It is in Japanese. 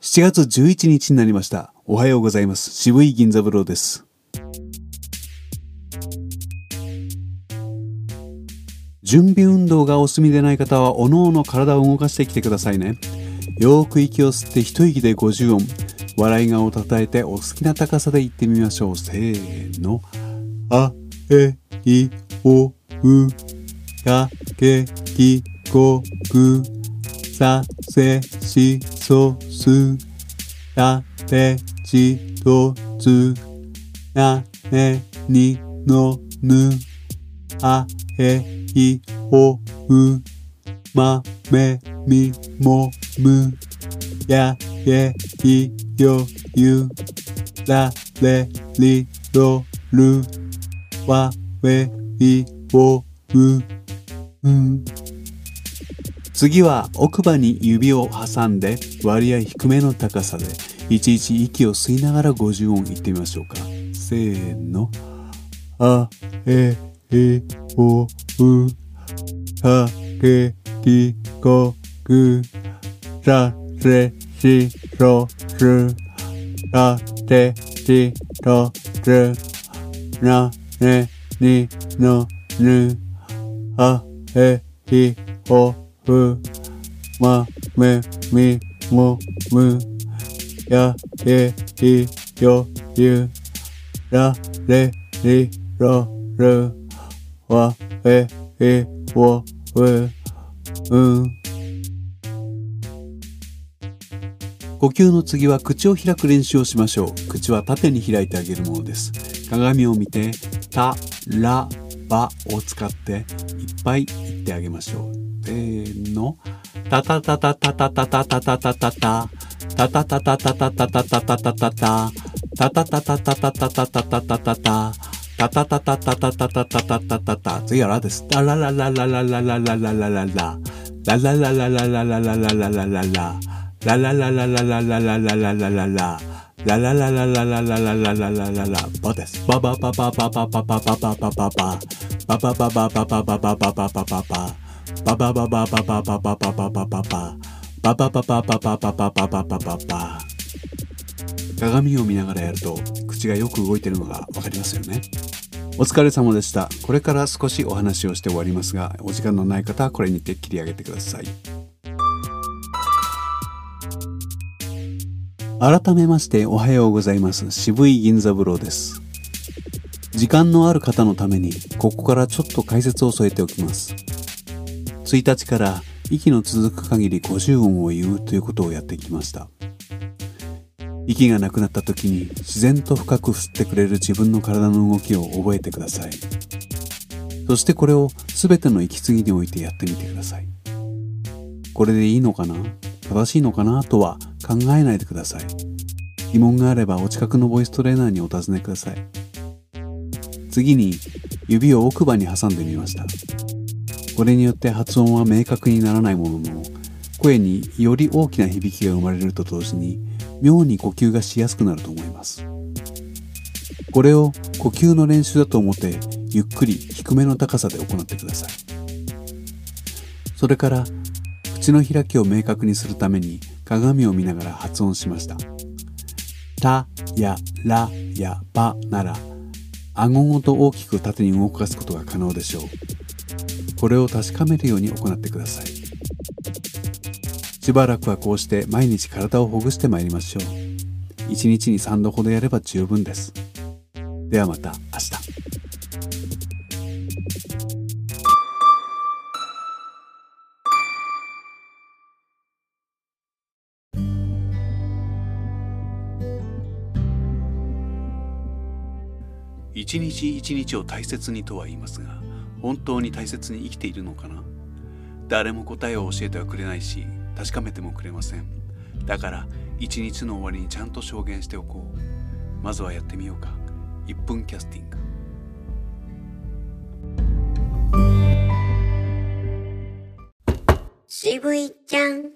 7月11日になりました。おはようございます。渋い銀座風呂です。準備運動がお済みでない方は、おのおの体を動かしてきてくださいね。よーく息を吸って一息で50音。笑い顔を叩いてお好きな高さで言ってみましょう。せーの。あ、え、い、お、う、か、け、き、こ、く、さ、せ、し、そ、つやてちとつやねにのぬあへいおうまめみもむやえいよゆだれりろるわえいおううん。次は奥歯に指を挟んで割合低めの高さでいちいち息を吸いながら50音言ってみましょうか。せーの。あ、え、い、お、う、か、け、き、こ、く、さ、せ、し、そ、す、た、て、ち、と、つ、な、ね、に、の、ぬ、あ、え、い、お、う、ま、め、み、も、む、や、え、い、よ、ゆ、ら、れ、り、ろ、る、わ、え、い、お、う、うん。呼吸の次は口を開く練習をしましょう。口は縦に開いてあげるものです。鏡を見て、た、ら、ばを使っていっぱい言ってあげましょう。せーの。たたたたたたたたたたたたた。たたたたたたたたたたたたた。たたたたたたたたたたたたた。たたたたたたたたたたたたた。次はラです。ララララララララララララララ。ララララララララララララララ。ララララララララララララララ。ララララララララララララララ。バです。バババババババババババババ。バババババババババババババ。バババババババババババババ。バババババババババババババ。鏡を見ながらやると口がよく動いてるのがわかりますよね。お疲れ様でした。これから少しお話をして終わりますが、お時間のない方はこれにて切り上げてください。改めましておはようございます。渋い銀座風呂です。時間のある方のために、ここからちょっと解説を添えておきます。1日から息の続く限り50音を言うということをやってきました。息がなくなった時に自然と深く吸ってくれる自分の体の動きを覚えてください。そしてこれを全ての息継ぎにおいてやってみてください。これでいいのかな？正しいのかな？とは考えないでください。疑問があればお近くのボイストレーナーにお尋ねください。次に指を奥歯に挟んでみました。これによって発音は明確にならないものの、声により大きな響きが生まれると同時に、妙に呼吸がしやすくなると思います。これを呼吸の練習だと思って、ゆっくり低めの高さで行ってください。それから、口の開きを明確にするために鏡を見ながら発音しました。たやらやばなら、顎ごと大きく縦に動かすことが可能でしょう。これを確かめるように行ってください。しばらくはこうして毎日体をほぐしてまいりましょう。1日に3度ほどやれば十分です。ではまた明日。一日一日を大切にとは言いますが、本当に大切に生きているのかな？誰も答えを教えてはくれないし、確かめてもくれません。だから、一日の終わりにちゃんと証言しておこう。まずはやってみようか。1分キャスティング。渋いちゃん